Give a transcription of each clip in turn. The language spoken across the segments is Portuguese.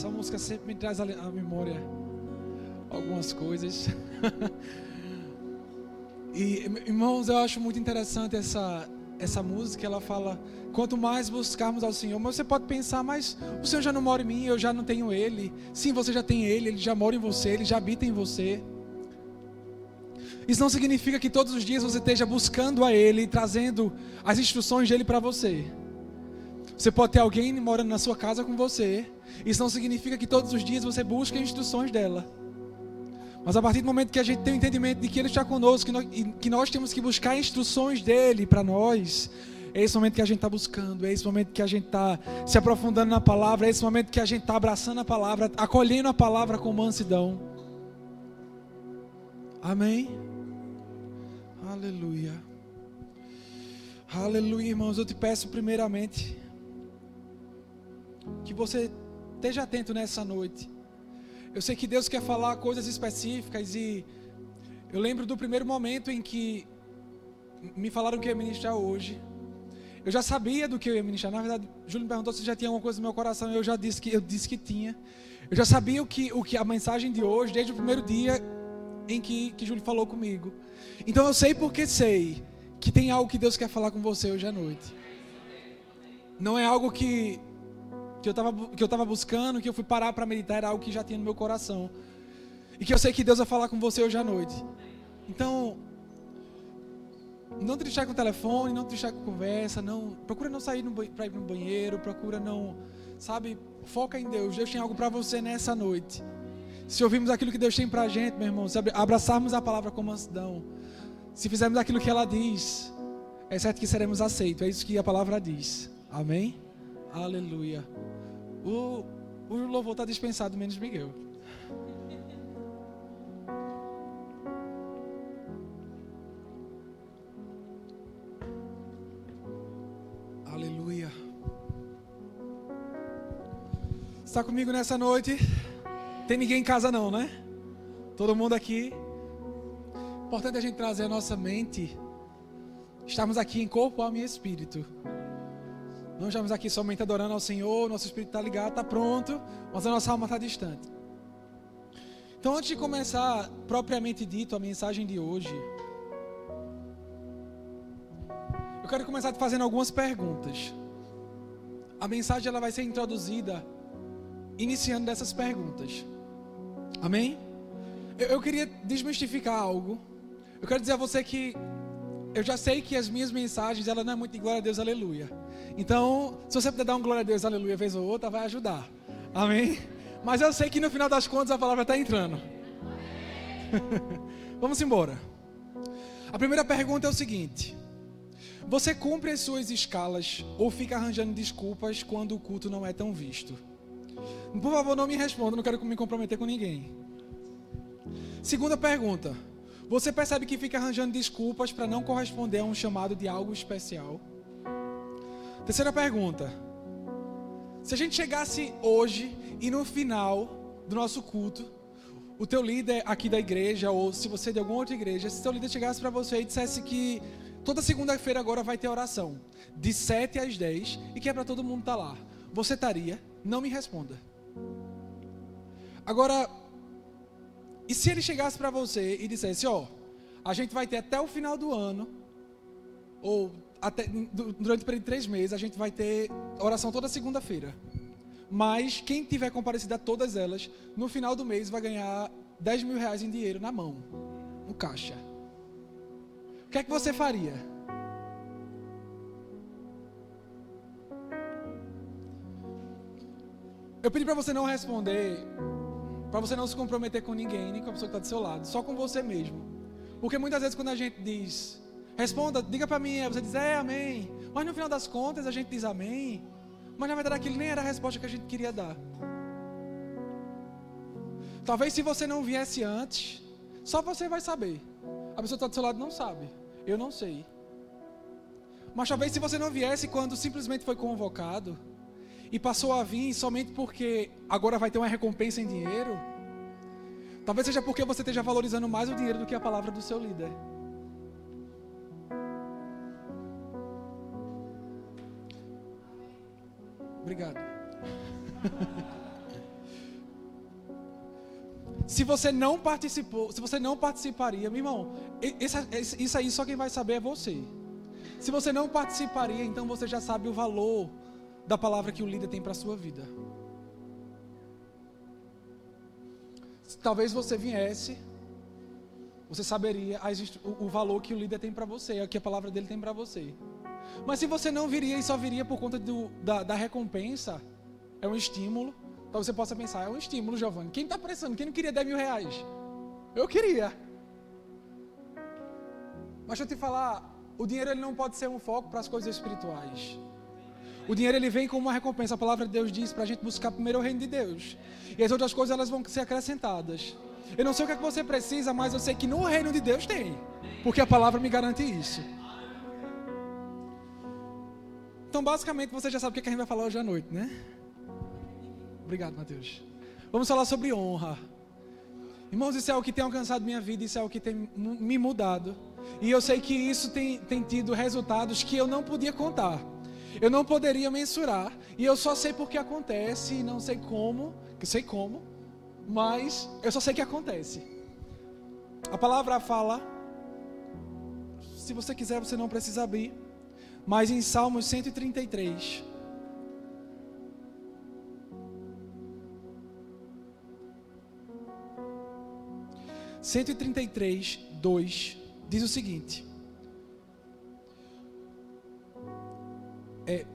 Essa música sempre me traz à memória algumas coisas. e, irmãos, eu acho muito interessante essa, essa música. Ela fala: quanto mais buscarmos ao Senhor. Mas você pode pensar, mas o Senhor já não mora em mim, eu já não tenho Ele. Sim, você já tem Ele, Ele já mora em você, Ele já habita em você. Isso não significa que todos os dias você esteja buscando a Ele, trazendo as instruções dele para você. Você pode ter alguém morando na sua casa com você. Isso não significa que todos os dias você busque as instruções dela. Mas a partir do momento que a gente tem o entendimento de que Ele está conosco, e que nós temos que buscar instruções dele para nós, é esse momento que a gente está buscando, é esse momento que a gente está se aprofundando na palavra, é esse momento que a gente está abraçando a palavra, acolhendo a palavra com mansidão. Amém? Aleluia. Aleluia, irmãos. Eu te peço primeiramente que você esteja atento nessa noite. Eu sei que Deus quer falar coisas específicas e eu lembro do primeiro momento em que me falaram que ia ministrar hoje. Eu já sabia do que eu ia ministrar. Na verdade, Júlio me perguntou se já tinha alguma coisa no meu coração. Eu já disse que eu disse que tinha. Eu já sabia o que, o que a mensagem de hoje, desde o primeiro dia em que, que Júlio falou comigo. Então eu sei porque sei que tem algo que Deus quer falar com você hoje à noite. Não é algo que, que eu estava que eu tava buscando, que eu fui parar para meditar, era algo que já tinha no meu coração. E que eu sei que Deus vai falar com você hoje à noite. Então, não deixar com o telefone, não deixar com conversa, não, procura não sair para ir no banheiro, procura não, sabe, foca em Deus. Deus tem algo para você nessa noite. Se ouvirmos aquilo que Deus tem para a gente, meu irmão, se abraçarmos a palavra com mansidão, se fizermos aquilo que ela diz, é certo que seremos aceitos. É isso que a palavra diz. Amém? Aleluia. O, o louvor está dispensado, menos Miguel. Aleluia. Está comigo nessa noite? Tem ninguém em casa não, né? Todo mundo aqui. Importante a gente trazer a nossa mente. Estamos aqui em corpo, alma e espírito. Não estamos aqui somente adorando ao Senhor, nosso espírito está ligado, está pronto, mas a nossa alma está distante. Então, antes de começar propriamente dito a mensagem de hoje, eu quero começar fazendo algumas perguntas. A mensagem ela vai ser introduzida iniciando dessas perguntas. Amém? Eu, eu queria desmistificar algo. Eu quero dizer a você que eu já sei que as minhas mensagens, ela não é muito de glória a Deus, aleluia. Então, se você puder dar um glória a Deus, aleluia, vez ou outra, vai ajudar. Amém? Mas eu sei que no final das contas a palavra está entrando. Vamos embora. A primeira pergunta é o seguinte: Você cumpre as suas escalas ou fica arranjando desculpas quando o culto não é tão visto? Por favor, não me responda, não quero me comprometer com ninguém. Segunda pergunta: Você percebe que fica arranjando desculpas para não corresponder a um chamado de algo especial? Terceira pergunta: Se a gente chegasse hoje e no final do nosso culto, o teu líder aqui da igreja, ou se você é de alguma outra igreja, se teu líder chegasse para você e dissesse que toda segunda-feira agora vai ter oração, de 7 às 10, e que é para todo mundo estar tá lá, você estaria? Não me responda. Agora, e se ele chegasse para você e dissesse, ó, a gente vai ter até o final do ano, ou até, durante o período de três meses, a gente vai ter oração toda segunda-feira. Mas quem tiver comparecido a todas elas, no final do mês vai ganhar 10 mil reais em dinheiro na mão, no caixa. O que é que você faria? Eu pedi para você não responder, para você não se comprometer com ninguém, nem com a pessoa que está do seu lado, só com você mesmo. Porque muitas vezes quando a gente diz, responda, diga para mim, você diz, é, amém. Mas no final das contas a gente diz amém. Mas na verdade aquilo nem era a resposta que a gente queria dar. Talvez se você não viesse antes, só você vai saber. A pessoa que está do seu lado não sabe. Eu não sei. Mas talvez se você não viesse quando simplesmente foi convocado, e passou a vir somente porque agora vai ter uma recompensa em dinheiro, talvez seja porque você esteja valorizando mais o dinheiro do que a palavra do seu líder. Obrigado. Se você não participou, se você não participaria, meu irmão, isso aí só quem vai saber é você. Se você não participaria, então você já sabe o valor da palavra que o líder tem para a sua vida. Talvez você viesse, você saberia o valor que o líder tem para você, que a palavra dele tem para você. Mas se você não viria e só viria por conta do, da, da recompensa, é um estímulo. Então você possa pensar, é um estímulo, Giovanni. Quem está prestando? Quem não queria 10 mil reais? Eu queria. Mas deixa eu te falar, o dinheiro ele não pode ser um foco para as coisas espirituais. O dinheiro ele vem como uma recompensa. A palavra de Deus diz para a gente buscar primeiro o reino de Deus. E as outras coisas elas vão ser acrescentadas. Eu não sei o que, é que você precisa, mas eu sei que no reino de Deus tem. Porque a palavra me garante isso. Então, basicamente, você já sabe o que a gente vai falar hoje à noite, né? Obrigado, Mateus. Vamos falar sobre honra. Irmãos, isso é o que tem alcançado minha vida, isso é o que tem me mudado. E eu sei que isso tem, tem tido resultados que eu não podia contar. Eu não poderia mensurar. E eu só sei porque acontece e não sei como. Que sei como. Mas eu só sei que acontece. A palavra fala. Se você quiser, você não precisa abrir. Mas em Salmos 133. Cento e trinta e três, dois, diz o seguinte: é,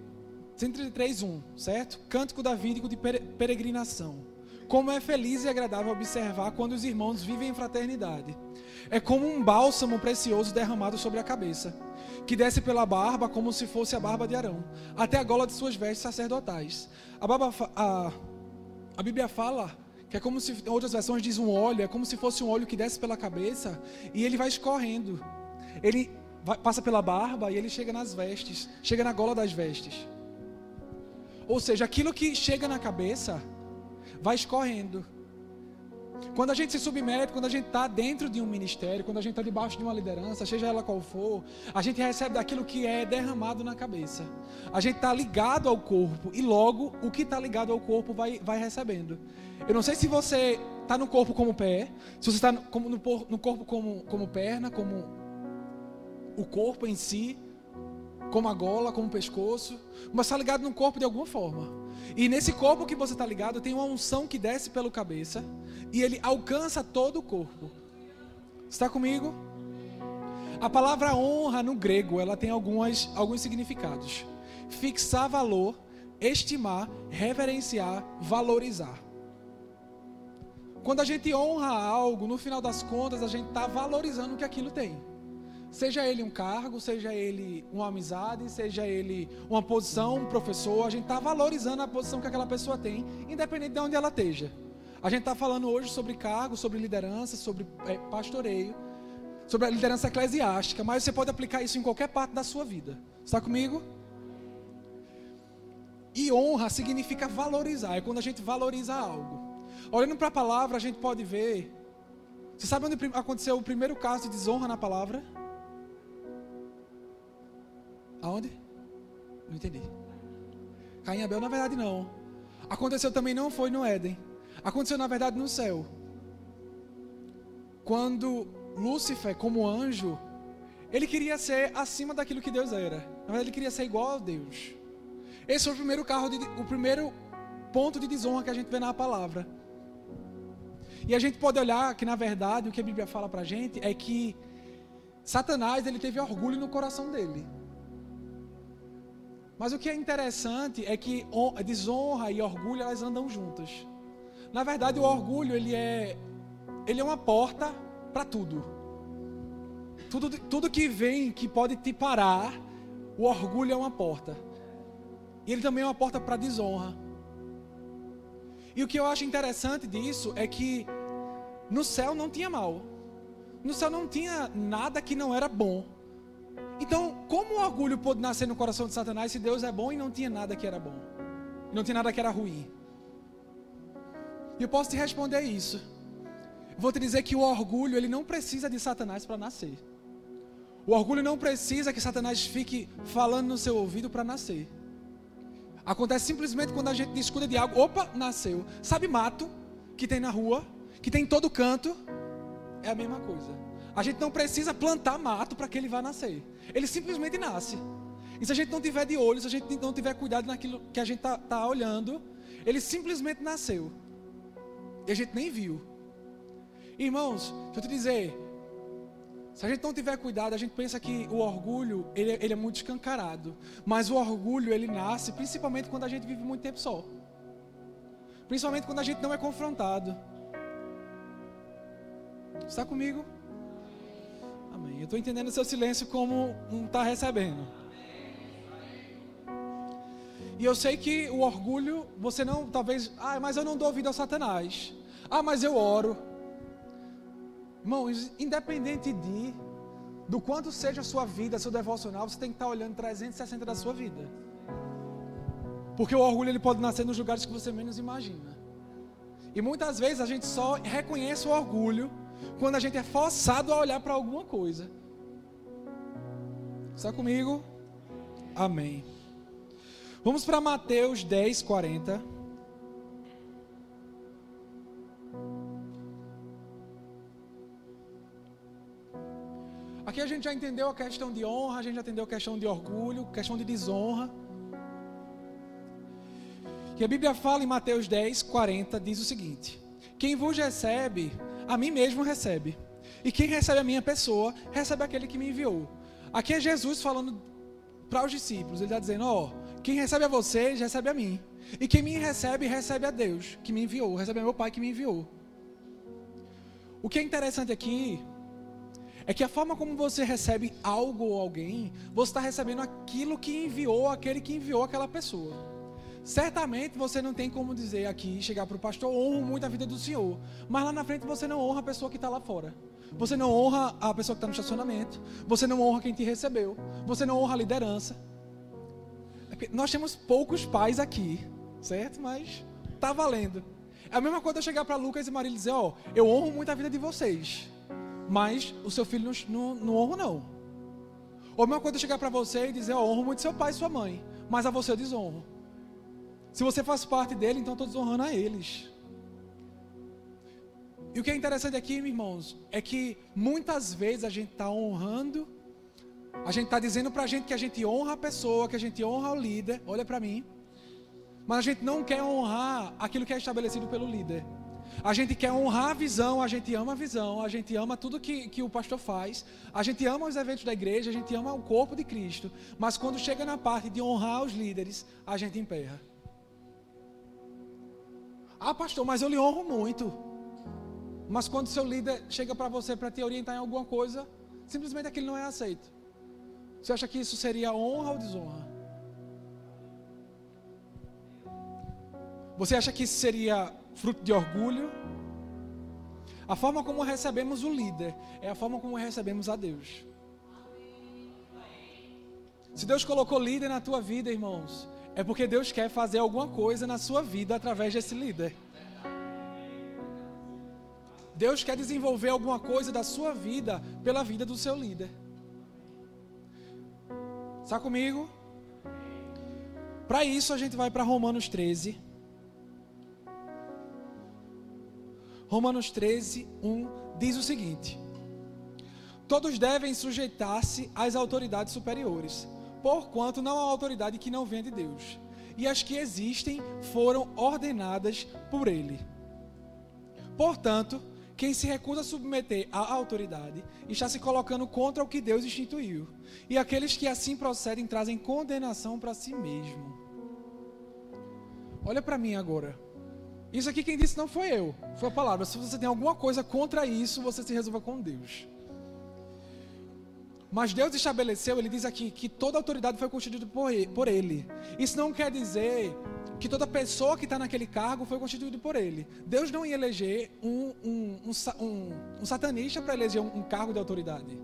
133, 1, certo? Cântico davídico de peregrinação. Como é feliz e agradável observar quando os irmãos vivem em fraternidade. É como um bálsamo precioso derramado sobre a cabeça, que desce pela barba como se fosse a barba de Arão, até a gola de suas vestes sacerdotais. A, barba, a, a Bíblia fala que é como se, em outras versões diz um óleo, é como se fosse um óleo que desce pela cabeça e ele vai escorrendo. Ele vai, passa pela barba e ele chega nas vestes, chega na gola das vestes. Ou seja, aquilo que chega na cabeça vai escorrendo. Quando a gente se submete, quando a gente está dentro de um ministério, quando a gente está debaixo de uma liderança, seja ela qual for, a gente recebe daquilo que é derramado na cabeça. A gente está ligado ao corpo e logo o que está ligado ao corpo vai, vai recebendo. Eu não sei se você está no corpo como pé, se você está no, no corpo como, como perna, como o corpo em si, como a gola, como o pescoço, mas está ligado no corpo de alguma forma. E nesse corpo que você está ligado, tem uma unção que desce pela cabeça e ele alcança todo o corpo. Está comigo? A palavra honra no grego, ela tem algumas, alguns significados. Fixar valor, estimar, reverenciar, valorizar. Quando a gente honra algo, no final das contas, a gente está valorizando o que aquilo tem. Seja ele um cargo, seja ele uma amizade, seja ele uma posição, um professor, a gente está valorizando a posição que aquela pessoa tem, independente de onde ela esteja. A gente está falando hoje sobre cargo, sobre liderança, sobre é, pastoreio, sobre a liderança eclesiástica, mas você pode aplicar isso em qualquer parte da sua vida. Está comigo? E honra significa valorizar, é quando a gente valoriza algo. Olhando para a palavra, a gente pode ver. Você sabe onde aconteceu o primeiro caso de desonra na palavra? Aonde? Não entendi. Caim e Abel, na verdade, não. Aconteceu também não foi no Éden. Aconteceu, na verdade, no céu. Quando Lúcifer, como anjo, ele queria ser acima daquilo que Deus era. Na verdade, ele queria ser igual a Deus. Esse foi o primeiro carro, de, o primeiro ponto de desonra que a gente vê na palavra. E a gente pode olhar que, na verdade, o que a Bíblia fala pra gente é que Satanás, ele teve orgulho no coração dele. Mas o que é interessante é que desonra e orgulho elas andam juntas. Na verdade, o orgulho ele é ele é uma porta para tudo. Tudo tudo que vem que pode te parar, o orgulho é uma porta. E ele também é uma porta para desonra. E o que eu acho interessante disso é que no céu não tinha mal. No céu não tinha nada que não era bom. Então, como o orgulho pôde nascer no coração de Satanás se Deus é bom e não tinha nada que era bom? Não tinha nada que era ruim? E eu posso te responder isso. vou te dizer que o orgulho, ele não precisa de Satanás para nascer. O orgulho não precisa que Satanás fique falando no seu ouvido para nascer. Acontece simplesmente quando a gente discuta de algo, opa, nasceu. Sabe mato que tem na rua? que tem em todo canto, é a mesma coisa. A gente não precisa plantar mato para que ele vá nascer. Ele simplesmente nasce. E se a gente não tiver de olho, se a gente não tiver cuidado naquilo que a gente está tá olhando, ele simplesmente nasceu. E a gente nem viu. Irmãos, deixa eu te dizer, se a gente não tiver cuidado, a gente pensa que o orgulho, ele, ele, é muito escancarado. Mas o orgulho, ele nasce principalmente quando a gente vive muito tempo só. Principalmente quando a gente não é confrontado. Está comigo? Eu estou entendendo o seu silêncio como não está recebendo. E eu sei que o orgulho, você não, talvez, ah, mas eu não dou vida a Satanás. Ah, mas eu oro. Irmãos, independente de do quanto seja a sua vida, seu devocional, você tem que estar olhando 360 da sua vida. Porque o orgulho ele pode nascer nos lugares que você menos imagina. E muitas vezes a gente só reconhece o orgulho quando a gente é forçado a olhar para alguma coisa. Está comigo? Amém. Vamos para Mateus 10, 40. Aqui a gente já entendeu a questão de honra, a gente já entendeu a questão de orgulho, questão de desonra. Que a Bíblia fala em Mateus 10, 40, diz o seguinte: Quem vos recebe, a mim mesmo recebe. E quem recebe a minha pessoa, recebe aquele que me enviou. Aqui é Jesus falando para os discípulos. Ele está dizendo: Ó, quem recebe a vocês, recebe a mim. E quem me recebe, recebe a Deus, que me enviou. Recebe a meu Pai que me enviou. O que é interessante aqui é que a forma como você recebe algo ou alguém, você está recebendo aquilo que enviou aquele que enviou aquela pessoa. Certamente você não tem como dizer aqui, chegar para o pastor, honro muito a vida do Senhor. Mas lá na frente você não honra a pessoa que está lá fora. Você não honra a pessoa que está no estacionamento. Você não honra quem te recebeu. Você não honra a liderança. É nós temos poucos pais aqui, certo? Mas tá valendo. É a mesma coisa eu chegar para Lucas e Maria e dizer: Ó, oh, eu honro muito a vida de vocês, mas o seu filho não, não, não honro, não. Ou a mesma coisa eu chegar para você e dizer: Ó, oh, honro muito seu pai e sua mãe, mas a você eu desonro. Se você faz parte dele, então estou desonrando a eles. E o que é interessante aqui, irmãos, é que muitas vezes a gente está honrando a gente está dizendo para a gente que a gente honra a pessoa, que a gente honra o líder. Olha para mim. Mas a gente não quer honrar aquilo que é estabelecido pelo líder. A gente quer honrar a visão, a gente ama a visão, a gente ama tudo que, que o pastor faz, a gente ama os eventos da igreja, a gente ama o corpo de Cristo. Mas quando chega na parte de honrar os líderes, a gente emperra. Ah, pastor, mas eu lhe honro muito. Mas quando seu líder chega para você para te orientar em alguma coisa, simplesmente aquilo não é aceito. Você acha que isso seria honra ou desonra? Você acha que isso seria fruto de orgulho? A forma como recebemos o líder é a forma como recebemos a Deus. Se Deus colocou líder na tua vida, irmãos, é porque Deus quer fazer alguma coisa na sua vida através desse líder. Deus quer desenvolver alguma coisa da sua vida pela vida do seu líder. Está comigo? Para isso a gente vai para Romanos 13. Romanos 13, 1 diz o seguinte: Todos devem sujeitar-se às autoridades superiores, porquanto não há autoridade que não venha de Deus, e as que existem foram ordenadas por Ele. Portanto, quem se recusa a submeter à autoridade está se colocando contra o que Deus instituiu. E aqueles que assim procedem trazem condenação para si mesmo. Olha para mim agora. Isso aqui quem disse não foi eu, foi a palavra. Se você tem alguma coisa contra isso, você se resolva com Deus. Mas Deus estabeleceu, ele diz aqui, que toda autoridade foi constituída por ele. Isso não quer dizer que toda pessoa que está naquele cargo foi constituída por ele. Deus não ia eleger um, um, um, um satanista para eleger um, cargo de autoridade.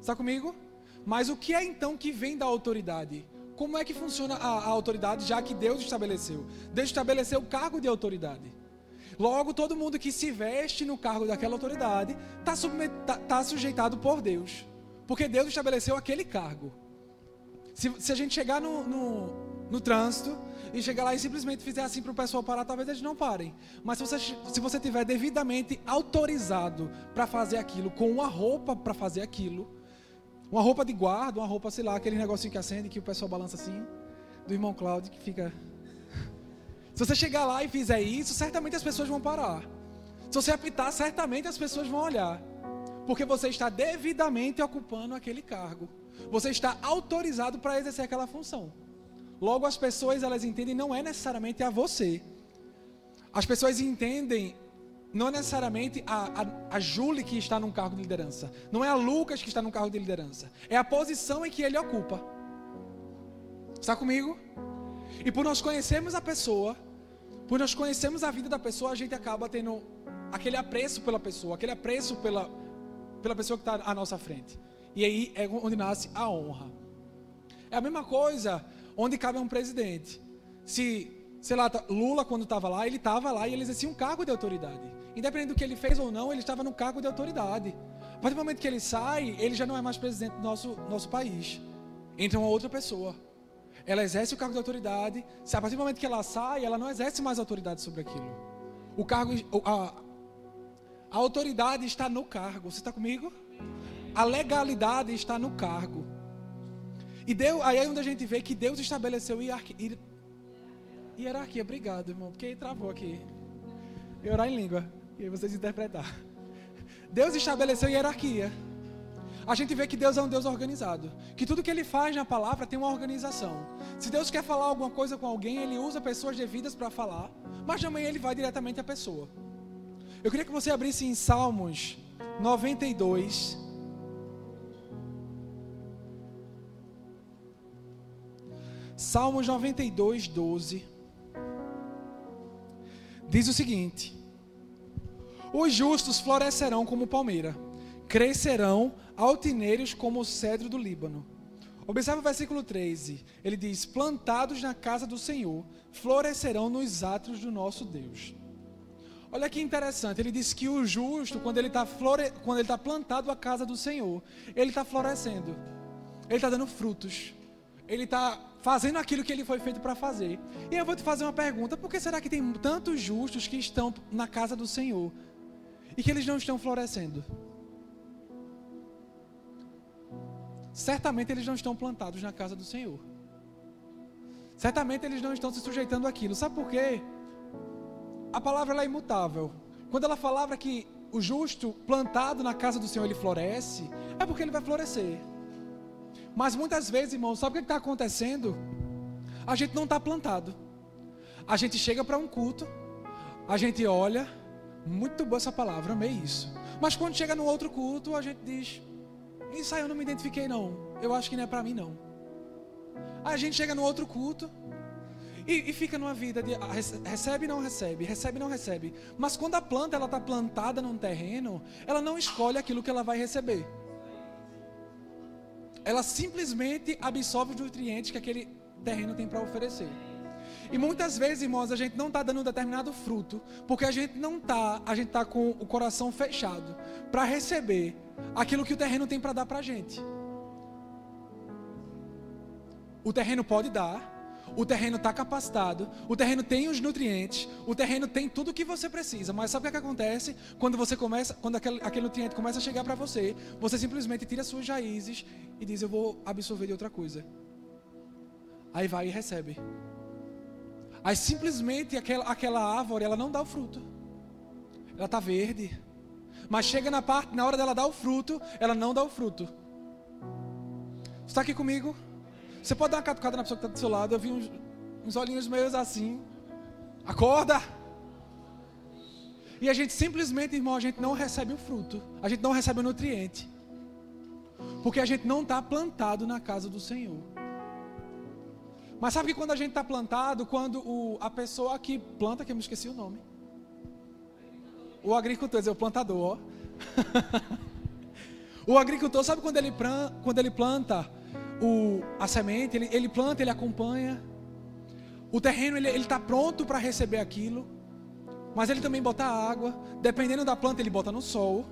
Está comigo? Mas o que é então que vem da autoridade? Como é que funciona a, a autoridade, já que Deus estabeleceu? Deus estabeleceu o cargo de autoridade. Logo, todo mundo que se veste no cargo daquela autoridade está tá, tá sujeitado por Deus. Porque Deus estabeleceu aquele cargo. Se, se a gente chegar no, no, no trânsito e chegar lá e simplesmente fizer assim para o pessoal parar, talvez eles não parem. Mas se você, se você tiver devidamente autorizado para fazer aquilo, com uma roupa para fazer aquilo, uma roupa de guarda, uma roupa, sei lá, aquele negocinho que acende, que o pessoal balança assim, do irmão Cláudio, que fica. Se você chegar lá e fizer isso, certamente as pessoas vão parar. Se você apitar, certamente as pessoas vão olhar. Porque você está devidamente ocupando aquele cargo. Você está autorizado para exercer aquela função. Logo, as pessoas elas entendem não é necessariamente a você. As pessoas entendem não é necessariamente a, a, a Julie que está num cargo de liderança. Não é a Lucas que está num cargo de liderança. É a posição em que ele ocupa. Está comigo? E por nós conhecermos a pessoa, por nós conhecermos a vida da pessoa, a gente acaba tendo aquele apreço pela pessoa, aquele apreço pela, pela pessoa que está à nossa frente. E aí é onde nasce a honra. É a mesma coisa onde cabe um presidente. Se, sei lá, tá, Lula quando estava lá, ele estava lá e ele exercia um cargo de autoridade. Independente do que ele fez ou não, ele estava no cargo de autoridade. A partir do momento que ele sai, ele já não é mais presidente do nosso, nosso país. Entra uma outra pessoa. Ela exerce o cargo de autoridade. Se a partir do momento que ela sai, ela não exerce mais autoridade sobre aquilo. O cargo, a, a autoridade está no cargo. Você está comigo? A legalidade está no cargo. E Deus, aí é onde a gente vê que Deus estabeleceu hierarquia. Hierarquia, obrigado, irmão, porque travou aqui. Eu orar em língua. E vocês interpretar. Deus estabeleceu hierarquia. A gente vê que Deus é um Deus organizado. Que tudo que Ele faz na palavra tem uma organização. Se Deus quer falar alguma coisa com alguém, Ele usa pessoas devidas para falar. Mas também Ele vai diretamente à pessoa. Eu queria que você abrisse em Salmos 92. Salmos 92, 12. Diz o seguinte: Os justos florescerão como palmeira, crescerão altineiros como o cedro do Líbano. Observe o versículo 13. Ele diz: Plantados na casa do Senhor, florescerão nos átrios do nosso Deus. Olha que interessante, ele diz que o justo, quando ele está flore... tá plantado à casa do Senhor, ele está florescendo, ele está dando frutos, ele está fazendo aquilo que ele foi feito para fazer. E eu vou te fazer uma pergunta: por que será que tem tantos justos que estão na casa do Senhor e que eles não estão florescendo? Certamente eles não estão plantados na casa do Senhor. Certamente eles não estão se sujeitando àquilo. Sabe por quê? A palavra é imutável. Quando ela falava que o justo plantado na casa do Senhor ele floresce, é porque ele vai florescer. Mas muitas vezes, irmãos, sabe o que está acontecendo? A gente não está plantado. A gente chega para um culto, a gente olha, muito boa essa palavra, amei isso. Mas quando chega no outro culto, a gente diz: Isso aí eu não me identifiquei, não. Eu acho que não é para mim, não. A gente chega no outro culto, e, e, fica numa vida de ah, recebe não recebe, recebe não recebe. Mas quando a planta ela está plantada num terreno, ela não escolhe aquilo que ela vai receber. Ela simplesmente absorve os nutrientes que aquele terreno tem para oferecer. E muitas vezes, irmãos, a gente não está dando um determinado fruto, porque a gente não está, a gente está com o coração fechado para receber aquilo que o terreno tem para dar para a gente. O terreno pode dar, o terreno está capacitado, o terreno tem os nutrientes, o terreno tem tudo o que você precisa. Mas sabe o que, é que acontece quando você começa, quando aquele, aquele nutriente começa a chegar para você? Você simplesmente tira suas raízes e diz: Eu vou absorver de outra coisa. Aí vai e recebe. Aí simplesmente aquela, aquela árvore ela não dá o fruto. Ela está verde. Mas chega na parte, na hora dela dar o fruto, ela não dá o fruto. Está aqui comigo? Você pode dar uma catucada na pessoa que está do seu lado. Eu vi uns, uns olhinhos meus assim. Acorda! E a gente simplesmente, irmão, a gente não recebe o fruto. A gente não recebe o nutriente. Porque a gente não está plantado na casa do Senhor. Mas sabe que quando a gente está plantado, quando o, a pessoa que planta, que eu me esqueci o nome. O agricultor, dizer, o plantador, ó. o agricultor, sabe quando ele, quando ele planta o, a semente, ele, ele planta, ele acompanha. O terreno ele está pronto para receber aquilo, mas ele também bota água. Dependendo da planta, ele bota no sol.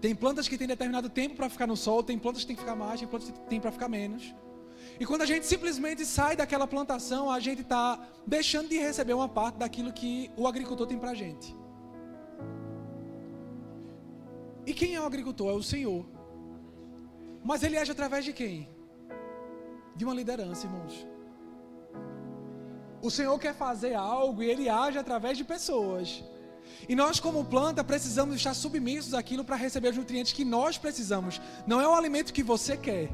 Tem plantas que têm determinado tempo para ficar no sol, tem plantas que tem que ficar mais, tem plantas que tem para ficar menos. E quando a gente simplesmente sai daquela plantação, a gente está deixando de receber uma parte daquilo que o agricultor tem para a gente. E quem é o agricultor? É o Senhor. Mas ele age através de quem? De uma liderança, irmãos. O Senhor quer fazer algo e ele age através de pessoas. E nós, como planta, precisamos estar submissos àquilo para receber os nutrientes que nós precisamos. Não é o alimento que você quer.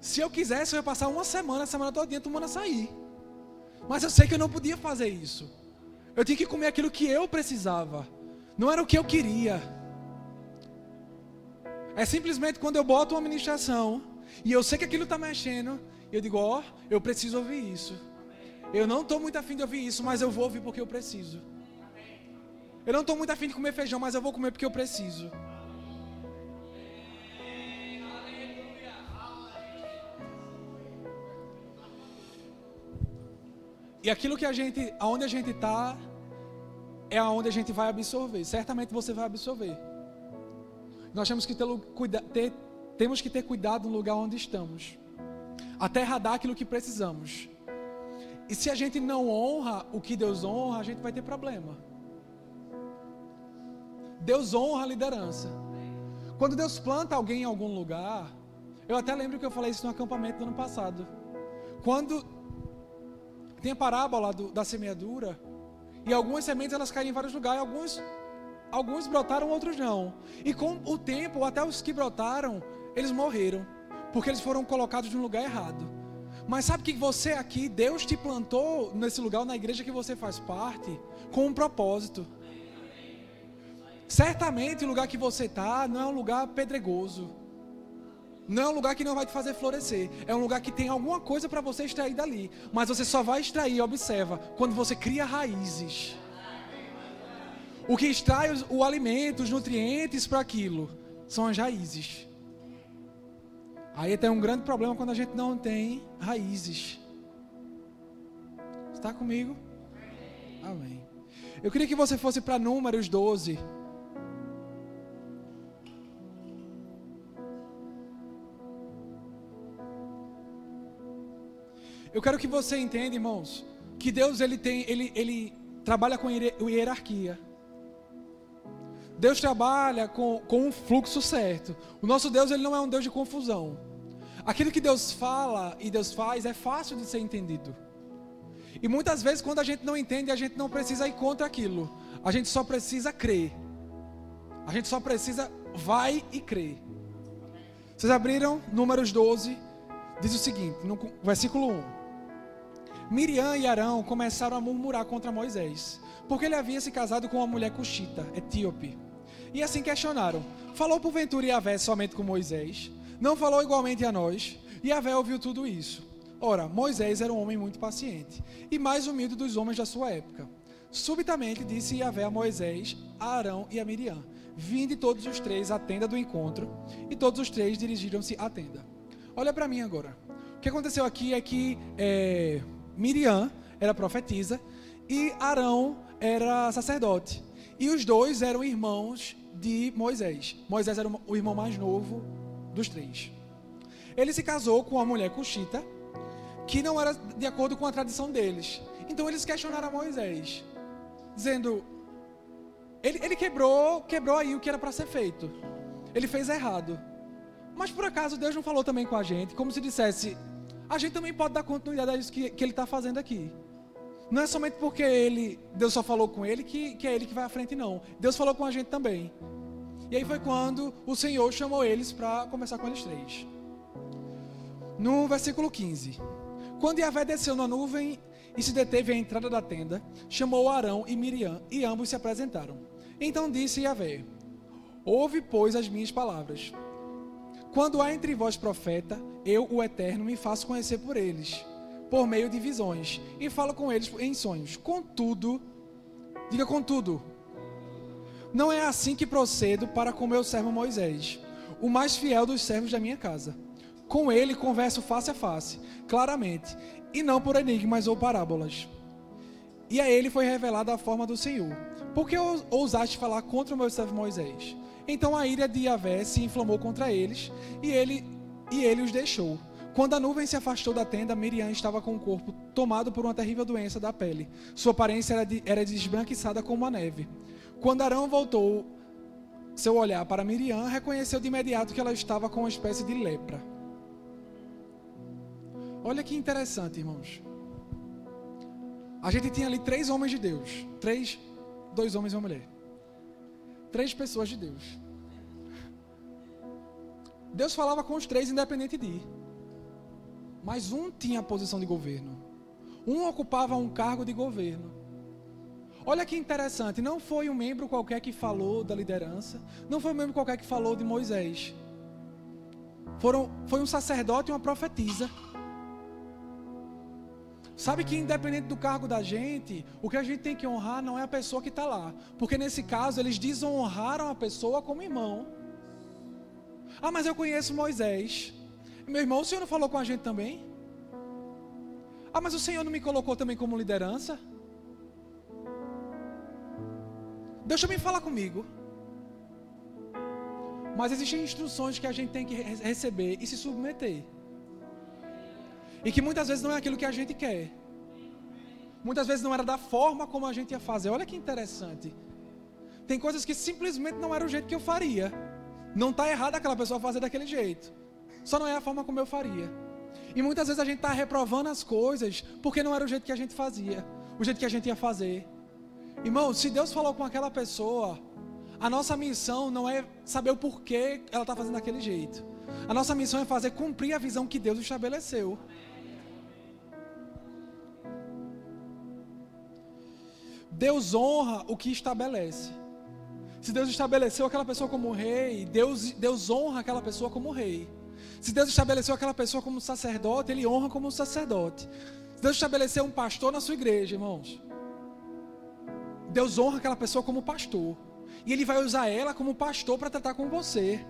Se eu quisesse, eu ia passar uma semana, a semana toda tomando açaí. Mas eu sei que eu não podia fazer isso. Eu tinha que comer aquilo que eu precisava. Não era o que eu queria. É simplesmente quando eu boto uma ministração e eu sei que aquilo está mexendo, eu digo, ó, oh, eu preciso ouvir isso. Eu não estou muito afim de ouvir isso, mas eu vou ouvir porque eu preciso. Eu não estou muito afim de comer feijão, mas eu vou comer porque eu preciso. E aquilo que a gente, aonde a gente está, é aonde a gente vai absorver. Certamente você vai absorver. Nós temos que ter, ter, temos que ter cuidado no lugar onde estamos. A terra dá aquilo que precisamos. E se a gente não honra o que Deus honra, a gente vai ter problema. Deus honra a liderança. Quando Deus planta alguém em algum lugar, eu até lembro que eu falei isso no acampamento do ano passado. Quando tem a parábola do, da semeadura, e algumas sementes elas caem em vários lugares, alguns, alguns brotaram, outros não. E com o tempo, até os que brotaram, eles morreram, porque eles foram colocados no lugar errado. Mas sabe que você aqui, Deus te plantou nesse lugar, na igreja que você faz parte, com um propósito. Certamente o lugar que você está não é um lugar pedregoso. Não é um lugar que não vai te fazer florescer. É um lugar que tem alguma coisa para você extrair dali. Mas você só vai extrair, observa, quando você cria raízes. O que extrai o alimento, os nutrientes para aquilo, são as raízes. Aí tem um grande problema quando a gente não tem raízes. Está comigo? Amém. Eu queria que você fosse para Números 12. Eu quero que você entenda, irmãos, que Deus ele tem, ele, ele trabalha com hierarquia. Deus trabalha com, com um fluxo certo. O nosso Deus ele não é um Deus de confusão. Aquilo que Deus fala e Deus faz é fácil de ser entendido. E muitas vezes, quando a gente não entende, a gente não precisa ir contra aquilo. A gente só precisa crer. A gente só precisa vai e crer. Vocês abriram Números 12, diz o seguinte, no versículo 1. Miriam e Arão começaram a murmurar contra Moisés, porque ele havia se casado com uma mulher cuxita, etíope. E assim questionaram: Falou porventura Yahvé somente com Moisés? Não falou igualmente a nós. E Avé ouviu tudo isso. Ora, Moisés era um homem muito paciente e mais humilde dos homens da sua época. Subitamente disse Yahvé a Moisés, a Arão e a Miriam: Vinde todos os três à tenda do encontro. E todos os três dirigiram-se à tenda. Olha para mim agora. O que aconteceu aqui é que é, Miriam era profetisa e Arão era sacerdote. E os dois eram irmãos de Moisés. Moisés era o irmão mais novo dos três. Ele se casou com uma mulher cuxita, que não era de acordo com a tradição deles. Então eles questionaram a Moisés, dizendo: ele, ele quebrou, quebrou aí o que era para ser feito. Ele fez errado. Mas por acaso Deus não falou também com a gente, como se dissesse: a gente também pode dar continuidade a isso que, que ele está fazendo aqui. Não é somente porque ele, Deus só falou com ele que, que é ele que vai à frente, não. Deus falou com a gente também. E aí foi quando o Senhor chamou eles para conversar com eles três. No versículo 15. Quando Yahvé desceu na nuvem e se deteve à entrada da tenda, chamou Arão e Miriam, e ambos se apresentaram. Então disse Yahvé: Ouve, pois, as minhas palavras. Quando há entre vós profeta, eu, o Eterno, me faço conhecer por eles, por meio de visões, e falo com eles em sonhos. Contudo, diga contudo, não é assim que procedo para com meu servo Moisés, o mais fiel dos servos da minha casa. Com ele converso face a face, claramente, e não por enigmas ou parábolas. E a ele foi revelada a forma do Senhor. Por que ousaste falar contra o meu servo Moisés? Então a ira de Yahvé se inflamou contra eles, e ele, e ele os deixou. Quando a nuvem se afastou da tenda, Miriam estava com o corpo tomado por uma terrível doença da pele. Sua aparência era, de, era desbranquiçada como a neve. Quando Arão voltou seu olhar para Miriam, reconheceu de imediato que ela estava com uma espécie de lepra. Olha que interessante, irmãos. A gente tinha ali três homens de Deus. Três, dois homens e uma mulher. Três pessoas de Deus. Deus falava com os três independente de ir. Mas um tinha a posição de governo. Um ocupava um cargo de governo. Olha que interessante, não foi um membro qualquer que falou da liderança, não foi um membro qualquer que falou de Moisés. Foram, foi um sacerdote e uma profetisa. Sabe que independente do cargo da gente, o que a gente tem que honrar não é a pessoa que está lá. Porque nesse caso eles desonraram a pessoa como irmão. Ah, mas eu conheço Moisés. Meu irmão, o Senhor não falou com a gente também? Ah, mas o Senhor não me colocou também como liderança? Eu me falar comigo. Mas existem instruções que a gente tem que receber e se submeter. E que muitas vezes não é aquilo que a gente quer. Muitas vezes não era da forma como a gente ia fazer. Olha que interessante. Tem coisas que simplesmente não era o jeito que eu faria. Não está errado aquela pessoa fazer daquele jeito. Só não é a forma como eu faria. E muitas vezes a gente está reprovando as coisas porque não era o jeito que a gente fazia, o jeito que a gente ia fazer. Irmão, se Deus falou com aquela pessoa, a nossa missão não é saber o porquê ela está fazendo daquele jeito. A nossa missão é fazer cumprir a visão que Deus estabeleceu. Deus honra o que estabelece. Se Deus estabeleceu aquela pessoa como rei, Deus, Deus honra aquela pessoa como rei. Se Deus estabeleceu aquela pessoa como sacerdote, Ele honra como sacerdote. Se Deus estabeleceu um pastor na sua igreja, irmãos, Deus honra aquela pessoa como pastor. E Ele vai usar ela como pastor para tratar com você.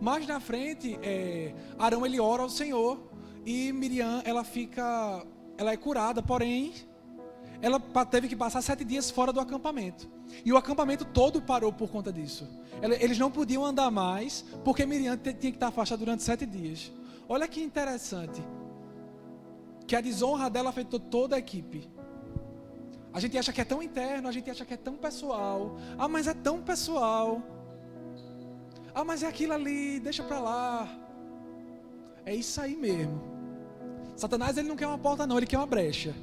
Mais na frente, é, Arão ele ora ao Senhor e Miriam ela fica, ela é curada, porém ela teve que passar sete dias fora do acampamento. E o acampamento todo parou por conta disso. Eles não podiam andar mais, porque Miriam tinha que estar afastada durante sete dias. Olha que interessante. Que a desonra dela afetou toda a equipe. A gente acha que é tão interno, a gente acha que é tão pessoal. Ah, mas é tão pessoal. Ah, mas é aquilo ali, deixa pra lá. É isso aí mesmo. Satanás ele não quer uma porta não, ele quer uma brecha.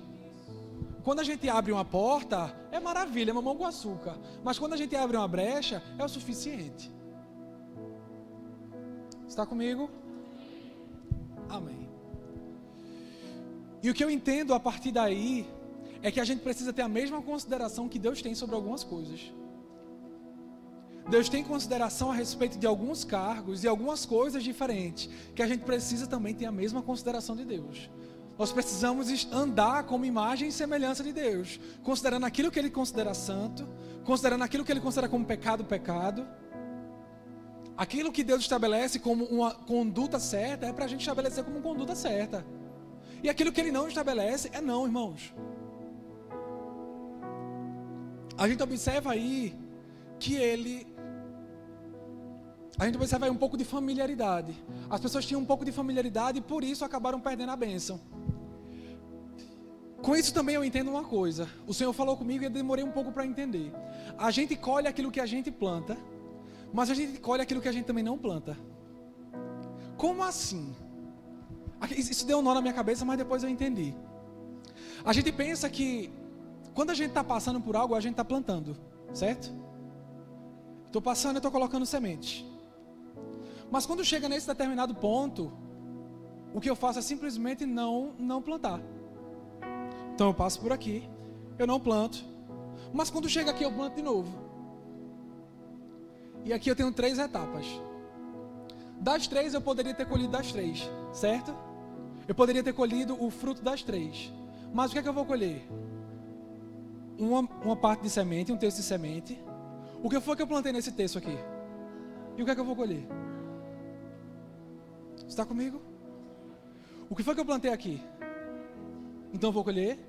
Quando a gente abre uma porta, é maravilha, é mamão com açúcar. Mas quando a gente abre uma brecha, é o suficiente. Está comigo? Amém. E o que eu entendo a partir daí é que a gente precisa ter a mesma consideração que Deus tem sobre algumas coisas. Deus tem consideração a respeito de alguns cargos e algumas coisas diferentes, que a gente precisa também ter a mesma consideração de Deus. Nós precisamos andar como imagem e semelhança de Deus, considerando aquilo que Ele considera santo, considerando aquilo que Ele considera como pecado, pecado. Aquilo que Deus estabelece como uma conduta certa é para a gente estabelecer como conduta certa. E aquilo que Ele não estabelece é não, irmãos. A gente observa aí que Ele a gente observa aí um pouco de familiaridade. As pessoas tinham um pouco de familiaridade e por isso acabaram perdendo a bênção. Com isso também eu entendo uma coisa. O Senhor falou comigo e eu demorei um pouco para entender. A gente colhe aquilo que a gente planta, mas a gente colhe aquilo que a gente também não planta. Como assim? Isso deu um nó na minha cabeça, mas depois eu entendi. A gente pensa que quando a gente está passando por algo, a gente está plantando, certo? Estou passando e estou colocando semente. Mas quando chega nesse determinado ponto, o que eu faço é simplesmente não, não plantar. Então eu passo por aqui, eu não planto. Mas quando chega aqui, eu planto de novo. E aqui eu tenho três etapas. Das três, eu poderia ter colhido das três, certo? Eu poderia ter colhido o fruto das três. Mas o que é que eu vou colher? Uma, uma parte de semente, um terço de semente. O que foi que eu plantei nesse terço aqui? E o que é que eu vou colher? Está comigo? O que foi que eu plantei aqui? Então eu vou colher?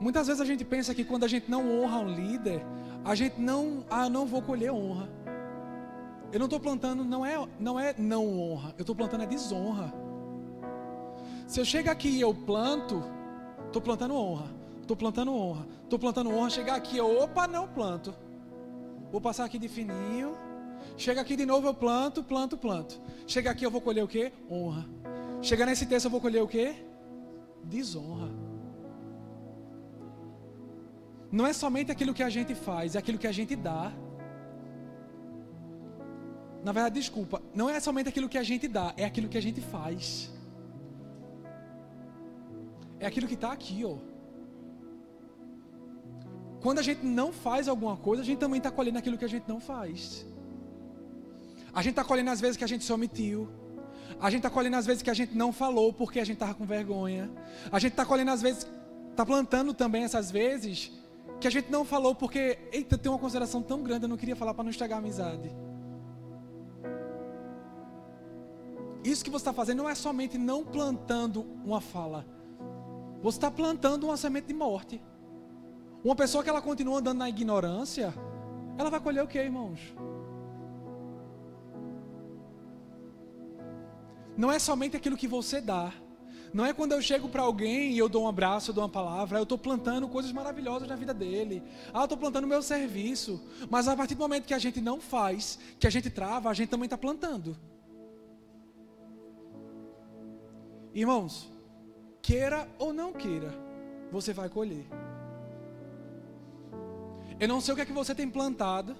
Muitas vezes a gente pensa que quando a gente não honra um líder, a gente não, ah, não vou colher honra. Eu não estou plantando, não é, não é não honra. Eu estou plantando é desonra. Se eu chego aqui e eu planto, estou plantando honra. Estou plantando honra. Estou plantando honra. Chegar aqui, opa, não planto. Vou passar aqui de fininho. Chega aqui de novo, eu planto, planto, planto. Chega aqui, eu vou colher o quê? Honra. Chega nesse texto, eu vou colher o quê? Desonra. Não é somente aquilo que a gente faz, é aquilo que a gente dá. Na verdade, desculpa, não é somente aquilo que a gente dá, é aquilo que a gente faz. É aquilo que está aqui, ó. Quando a gente não faz alguma coisa, a gente também está colhendo aquilo que a gente não faz. A gente está colhendo as vezes que a gente se omitiu. A gente está colhendo as vezes que a gente não falou porque a gente estava com vergonha. A gente está colhendo as vezes, está plantando também essas vezes que a gente não falou porque, eita, tem uma consideração tão grande, eu não queria falar para não estragar a amizade. Isso que você está fazendo não é somente não plantando uma fala. Você está plantando uma semente de morte. Uma pessoa que ela continua andando na ignorância, ela vai colher o que, irmãos? Não é somente aquilo que você dá. Não é quando eu chego para alguém e eu dou um abraço, eu dou uma palavra, eu estou plantando coisas maravilhosas na vida dele. Ah, eu estou plantando meu serviço. Mas a partir do momento que a gente não faz, que a gente trava, a gente também está plantando. Irmãos, queira ou não queira, você vai colher. Eu não sei o que é que você tem plantado.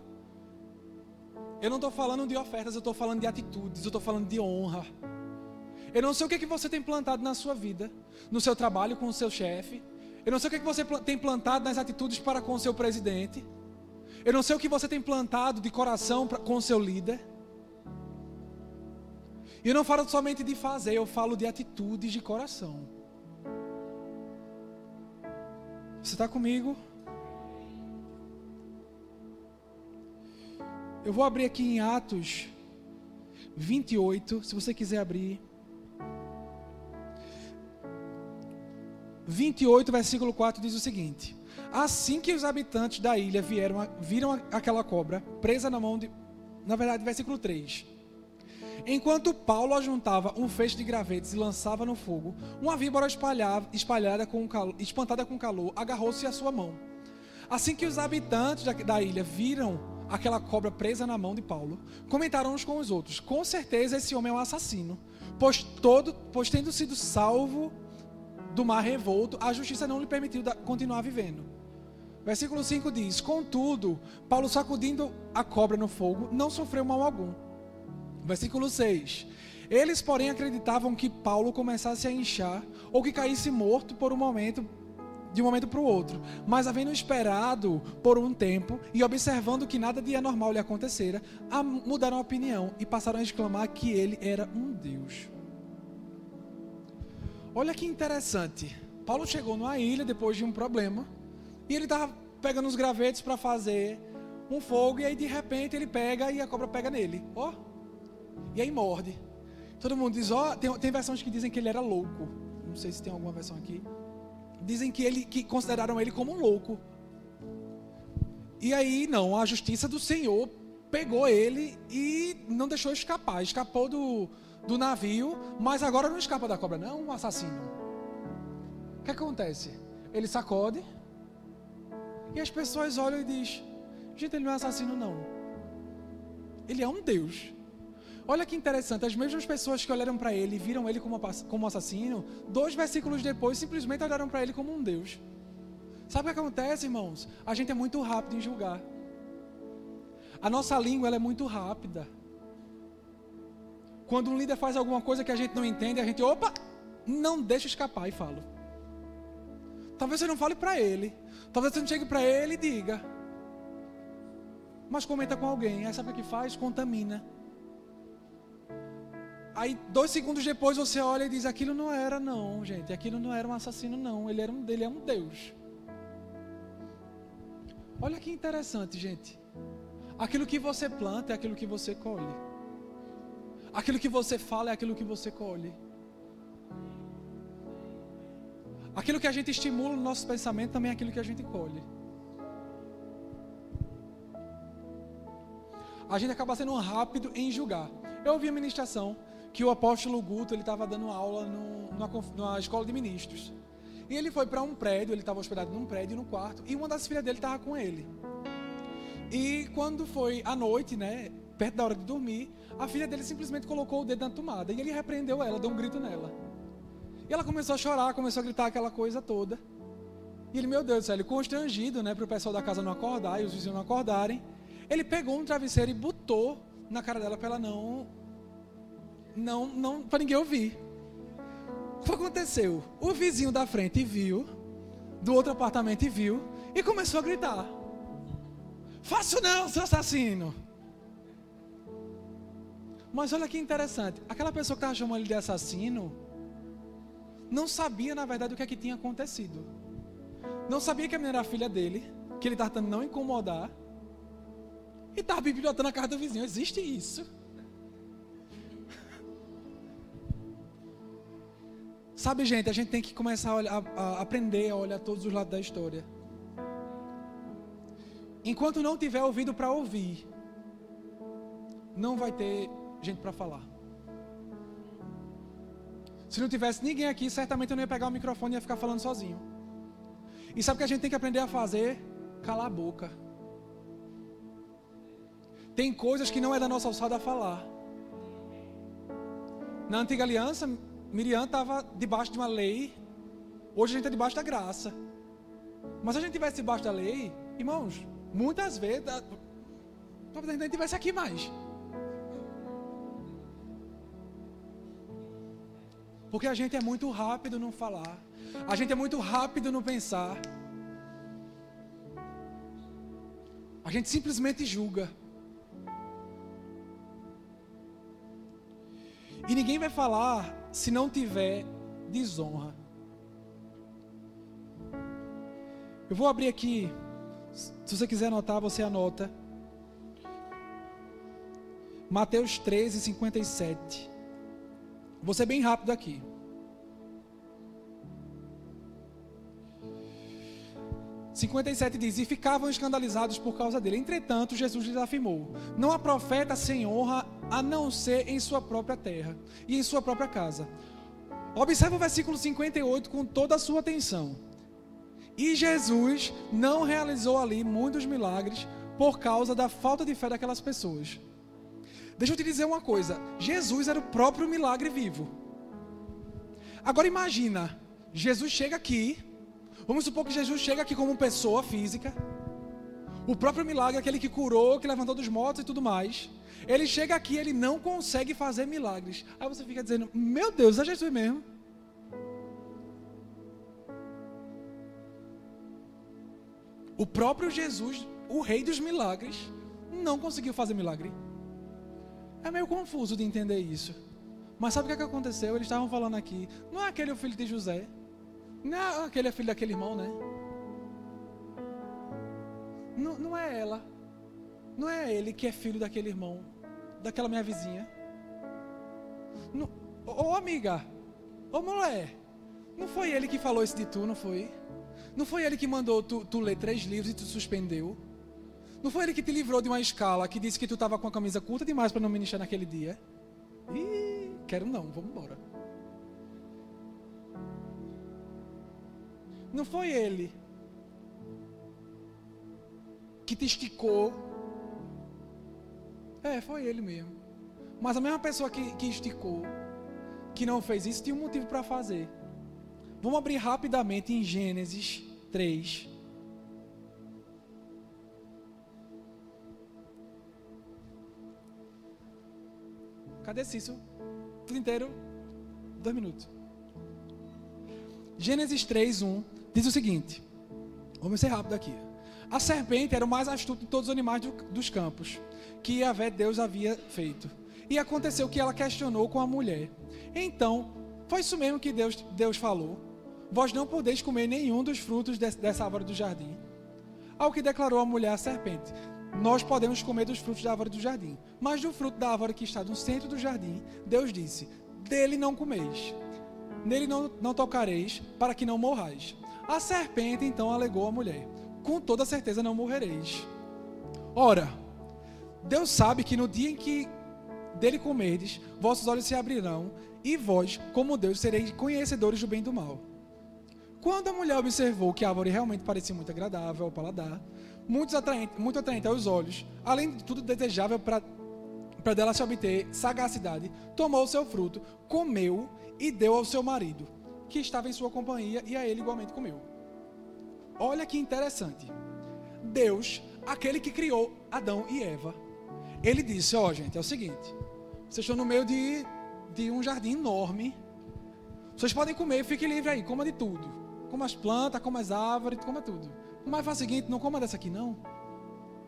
Eu não estou falando de ofertas, eu estou falando de atitudes, eu estou falando de honra. Eu não sei o que é que você tem plantado na sua vida, no seu trabalho com o seu chefe. Eu não sei o que é que você tem plantado nas atitudes para com o seu presidente. Eu não sei o que você tem plantado de coração com o seu líder. E eu não falo somente de fazer, eu falo de atitudes de coração. Você está comigo? Eu vou abrir aqui em Atos 28, se você quiser abrir. 28, versículo 4 diz o seguinte: Assim que os habitantes da ilha vieram, viram aquela cobra presa na mão de. Na verdade, versículo 3. Enquanto Paulo ajuntava um feixe de gravetos e lançava no fogo, uma víbora espalhava, espalhada com calor, espantada com calor agarrou-se à sua mão. Assim que os habitantes da, da ilha viram aquela cobra presa na mão de Paulo, comentaram uns com os outros: Com certeza esse homem é um assassino, pois, todo, pois tendo sido salvo do mar revolto, a justiça não lhe permitiu da, continuar vivendo. Versículo 5 diz: Contudo, Paulo sacudindo a cobra no fogo, não sofreu mal algum. Versículo 6. Eles, porém, acreditavam que Paulo começasse a inchar ou que caísse morto por um momento, de um momento para o outro. Mas, havendo esperado por um tempo e observando que nada de anormal lhe acontecera, mudaram a opinião e passaram a exclamar que ele era um Deus. Olha que interessante. Paulo chegou numa ilha depois de um problema e ele estava pegando os gravetos para fazer um fogo e aí de repente ele pega e a cobra pega nele. Ó. Oh, e aí morde. Todo mundo diz, ó, oh, tem, tem versões que dizem que ele era louco. Não sei se tem alguma versão aqui. Dizem que ele que consideraram ele como um louco. E aí não, a justiça do Senhor pegou ele e não deixou escapar. Escapou do, do navio, mas agora não escapa da cobra, não, um assassino. O que acontece? Ele sacode e as pessoas olham e dizem: Gente, ele não é assassino, não. Ele é um Deus. Olha que interessante, as mesmas pessoas que olharam para ele e viram ele como, como assassino, dois versículos depois simplesmente olharam para ele como um Deus. Sabe o que acontece, irmãos? A gente é muito rápido em julgar. A nossa língua é muito rápida. Quando um líder faz alguma coisa que a gente não entende, a gente, opa, não deixa escapar e fala. Talvez você não fale para ele. Talvez você não chegue para ele e diga. Mas comenta com alguém. Aí sabe o que faz? Contamina. Aí, dois segundos depois, você olha e diz: aquilo não era, não, gente. Aquilo não era um assassino, não. Ele, era um, ele é um Deus. Olha que interessante, gente. Aquilo que você planta é aquilo que você colhe. Aquilo que você fala é aquilo que você colhe. Aquilo que a gente estimula no nosso pensamento também é aquilo que a gente colhe. a gente acaba sendo rápido em julgar. Eu ouvi a ministração que o apóstolo Guto ele estava dando aula no, numa, numa escola de ministros. E ele foi para um prédio, ele estava hospedado num prédio, no quarto, e uma das filhas dele estava com ele. E quando foi à noite, né, perto da hora de dormir, a filha dele simplesmente colocou o dedo na tomada e ele repreendeu ela, deu um grito nela. E ela começou a chorar, começou a gritar aquela coisa toda. E ele, meu Deus do céu, ele constrangido, né, para o pessoal da casa não acordar e os vizinhos não acordarem, ele pegou um travesseiro e botou na cara dela para ela não, não, não, para ninguém ouvir. O que aconteceu? O vizinho da frente viu, do outro apartamento viu, e começou a gritar: Faço não, seu assassino! Mas olha que interessante, aquela pessoa que estava chamando ele de assassino, não sabia na verdade o que é que tinha acontecido. Não sabia que a menina era filha dele, que ele estava tentando não incomodar, e estava bibliotando a casa do vizinho. Existe isso? Sabe, gente, a gente tem que começar a, olhar, a aprender a olhar todos os lados da história. Enquanto não tiver ouvido para ouvir, não vai ter gente para falar. Se não tivesse ninguém aqui, certamente eu não ia pegar o microfone e ia ficar falando sozinho. E sabe o que a gente tem que aprender a fazer? Calar a boca. Tem coisas que não é da nossa alçada a falar. Na antiga aliança, Miriam estava debaixo de uma lei, hoje a gente está debaixo da graça. Mas se a gente estivesse debaixo da lei, irmãos, muitas vezes, talvez a gente estivesse aqui mais. Porque a gente é muito rápido no falar, a gente é muito rápido no pensar. A gente simplesmente julga. E ninguém vai falar se não tiver desonra. Eu vou abrir aqui. Se você quiser anotar, você anota. Mateus 13, 57. Vou ser bem rápido aqui. Sete diz: E ficavam escandalizados por causa dele. Entretanto, Jesus lhes afirmou: Não há profeta sem honra a não ser em sua própria terra e em sua própria casa. Observe o versículo 58 com toda a sua atenção. E Jesus não realizou ali muitos milagres por causa da falta de fé daquelas pessoas. Deixa eu te dizer uma coisa: Jesus era o próprio milagre vivo. Agora imagina, Jesus chega aqui, vamos supor que Jesus chega aqui como pessoa física. O próprio milagre, aquele que curou, que levantou dos mortos e tudo mais. Ele chega aqui, ele não consegue fazer milagres. Aí você fica dizendo: Meu Deus, é Jesus mesmo. O próprio Jesus, o rei dos milagres, não conseguiu fazer milagre. É meio confuso de entender isso. Mas sabe o que, é que aconteceu? Eles estavam falando aqui. Não é aquele o filho de José. Não é aquele filho daquele irmão, né? Não, não é ela. Não é ele que é filho daquele irmão daquela minha vizinha. Ô oh, amiga, ô mulher, não foi ele que falou isso de tu, não foi? Não foi ele que mandou tu, tu ler três livros e tu suspendeu? Não foi ele que te livrou de uma escala que disse que tu estava com a camisa curta demais para não ministrar naquele dia? Ih, quero não, vamos embora. Não foi ele que te esticou é, foi ele mesmo. Mas a mesma pessoa que, que esticou, que não fez isso, tinha um motivo para fazer. Vamos abrir rapidamente em Gênesis 3. Cadê Cício? Tudo inteiro? Dois minutos. Gênesis 3, 1 diz o seguinte. Vamos ser rápido aqui. A serpente era o mais astuto de todos os animais do, dos campos que Yahvé Deus havia feito. E aconteceu que ela questionou com a mulher. Então, foi isso mesmo que Deus, Deus falou. Vós não podeis comer nenhum dos frutos dessa árvore do jardim. Ao que declarou a mulher à serpente: Nós podemos comer dos frutos da árvore do jardim, mas do fruto da árvore que está no centro do jardim, Deus disse: Dele não comeis, nele não, não tocareis, para que não morrais. A serpente então alegou à mulher: Com toda certeza não morrereis. Ora, Deus sabe que no dia em que dele comerdes, vossos olhos se abrirão, e vós, como Deus, sereis conhecedores do bem e do mal. Quando a mulher observou que a árvore realmente parecia muito agradável ao paladar, muito atraente, muito atraente aos olhos, além de tudo desejável para dela se obter sagacidade, tomou o seu fruto, comeu e deu ao seu marido, que estava em sua companhia, e a ele igualmente comeu. Olha que interessante. Deus, aquele que criou Adão e Eva, ele disse: Ó, oh, gente, é o seguinte. Vocês estão no meio de, de um jardim enorme. Vocês podem comer, fique livre aí, coma de tudo. Coma as plantas, coma as árvores, coma tudo. Mas faz o seguinte: não coma dessa aqui, não.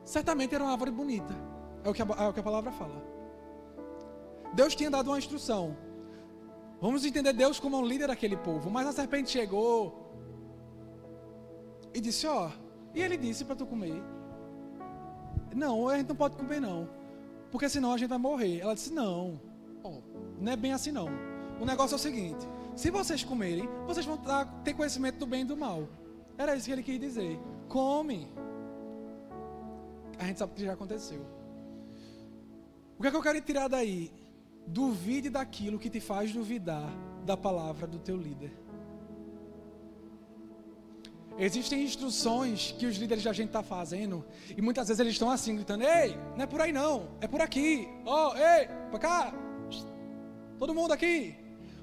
Certamente era uma árvore bonita. É o que a, é o que a palavra fala. Deus tinha dado uma instrução. Vamos entender Deus como um líder daquele povo. Mas a serpente chegou e disse: Ó, e ele disse para tu comer. Não, a gente não pode comer, não. Porque senão a gente vai morrer. Ela disse: Não, não é bem assim, não. O negócio é o seguinte: se vocês comerem, vocês vão ter conhecimento do bem e do mal. Era isso que ele quis dizer. Come. A gente sabe o que já aconteceu. O que é que eu quero tirar daí? Duvide daquilo que te faz duvidar da palavra do teu líder. Existem instruções que os líderes da gente estão tá fazendo e muitas vezes eles estão assim gritando: Ei, não é por aí não, é por aqui. Oh, ei, para cá. Todo mundo aqui.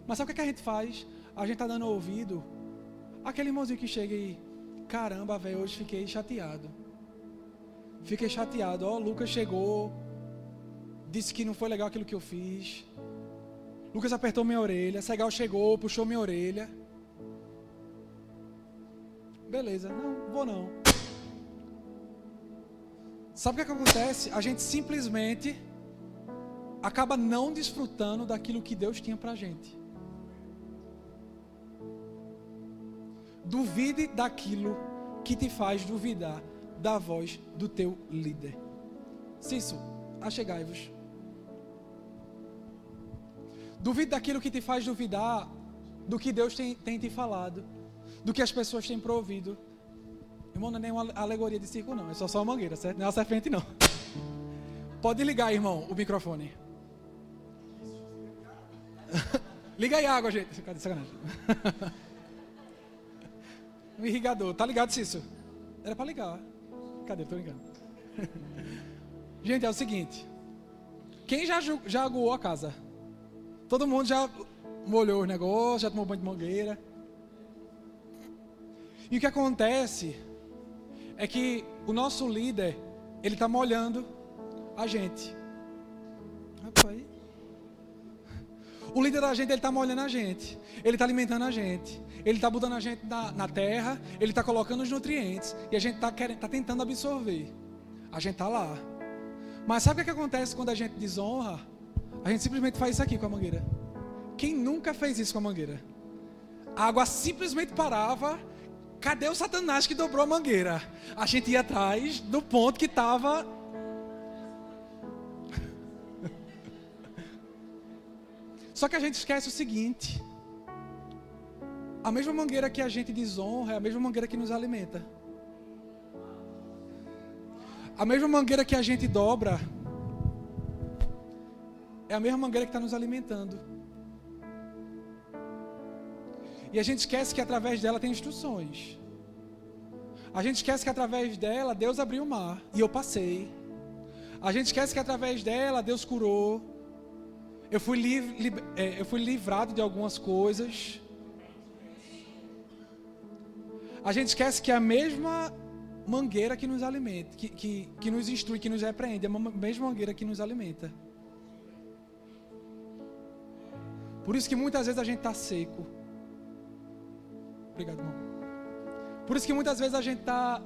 Mas sabe o que, a gente faz? A gente está dando ouvido aquele irmãozinho que chega e caramba, velho, hoje fiquei chateado. Fiquei chateado. Ó, oh, Lucas chegou, disse que não foi legal aquilo que eu fiz. Lucas apertou minha orelha. Segal chegou, puxou minha orelha. Beleza, não, vou não. Sabe o que, é que acontece? A gente simplesmente acaba não desfrutando daquilo que Deus tinha pra gente. Duvide daquilo que te faz duvidar da voz do teu líder. Cício, achegai-vos. Duvide daquilo que te faz duvidar do que Deus tem, tem te falado do que as pessoas têm provido. Irmão, não é nenhuma alegoria de circo, não. É só, só uma mangueira, certo? Não é uma serpente, não. Pode ligar, irmão, o microfone. Liga aí a água, gente. Cadê sacanagem? um irrigador. Tá ligado, Cício? Era para ligar. Cadê? Tô ligando. gente, é o seguinte. Quem já, já aguou a casa? Todo mundo já molhou os negócios, já tomou banho de mangueira. E o que acontece é que o nosso líder, ele está molhando a gente. O líder da gente, ele está molhando a gente. Ele está alimentando a gente. Ele está botando a gente na, na terra. Ele está colocando os nutrientes. E a gente está tá tentando absorver. A gente está lá. Mas sabe o que acontece quando a gente desonra? A gente simplesmente faz isso aqui com a mangueira. Quem nunca fez isso com a mangueira? A água simplesmente parava Cadê o Satanás que dobrou a mangueira? A gente ia atrás do ponto que estava. Só que a gente esquece o seguinte: a mesma mangueira que a gente desonra é a mesma mangueira que nos alimenta. A mesma mangueira que a gente dobra é a mesma mangueira que está nos alimentando. E a gente esquece que através dela tem instruções. A gente esquece que através dela Deus abriu o mar e eu passei. A gente esquece que através dela Deus curou. Eu fui, liv é, eu fui livrado de algumas coisas. A gente esquece que é a mesma mangueira que nos alimenta, que, que, que nos instrui, que nos repreende, é a mesma mangueira que nos alimenta. Por isso que muitas vezes a gente está seco. Obrigado, irmão. Por isso que muitas vezes a gente está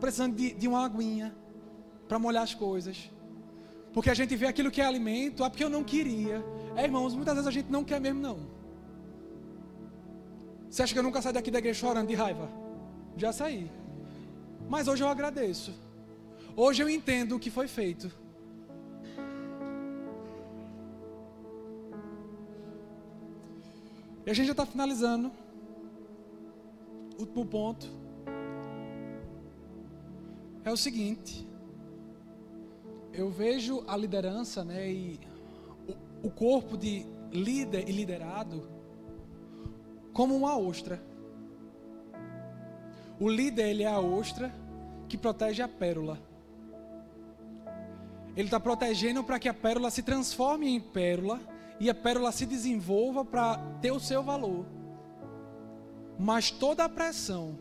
precisando de, de uma aguinha para molhar as coisas. Porque a gente vê aquilo que é alimento, ah, porque eu não queria. É, irmãos, muitas vezes a gente não quer mesmo, não. Você acha que eu nunca saí daqui da igreja chorando de raiva? Já saí. Mas hoje eu agradeço. Hoje eu entendo o que foi feito. E a gente já está finalizando último ponto é o seguinte: eu vejo a liderança, né, e o, o corpo de líder e liderado como uma ostra. O líder ele é a ostra que protege a pérola. Ele está protegendo para que a pérola se transforme em pérola e a pérola se desenvolva para ter o seu valor. Mas toda a pressão,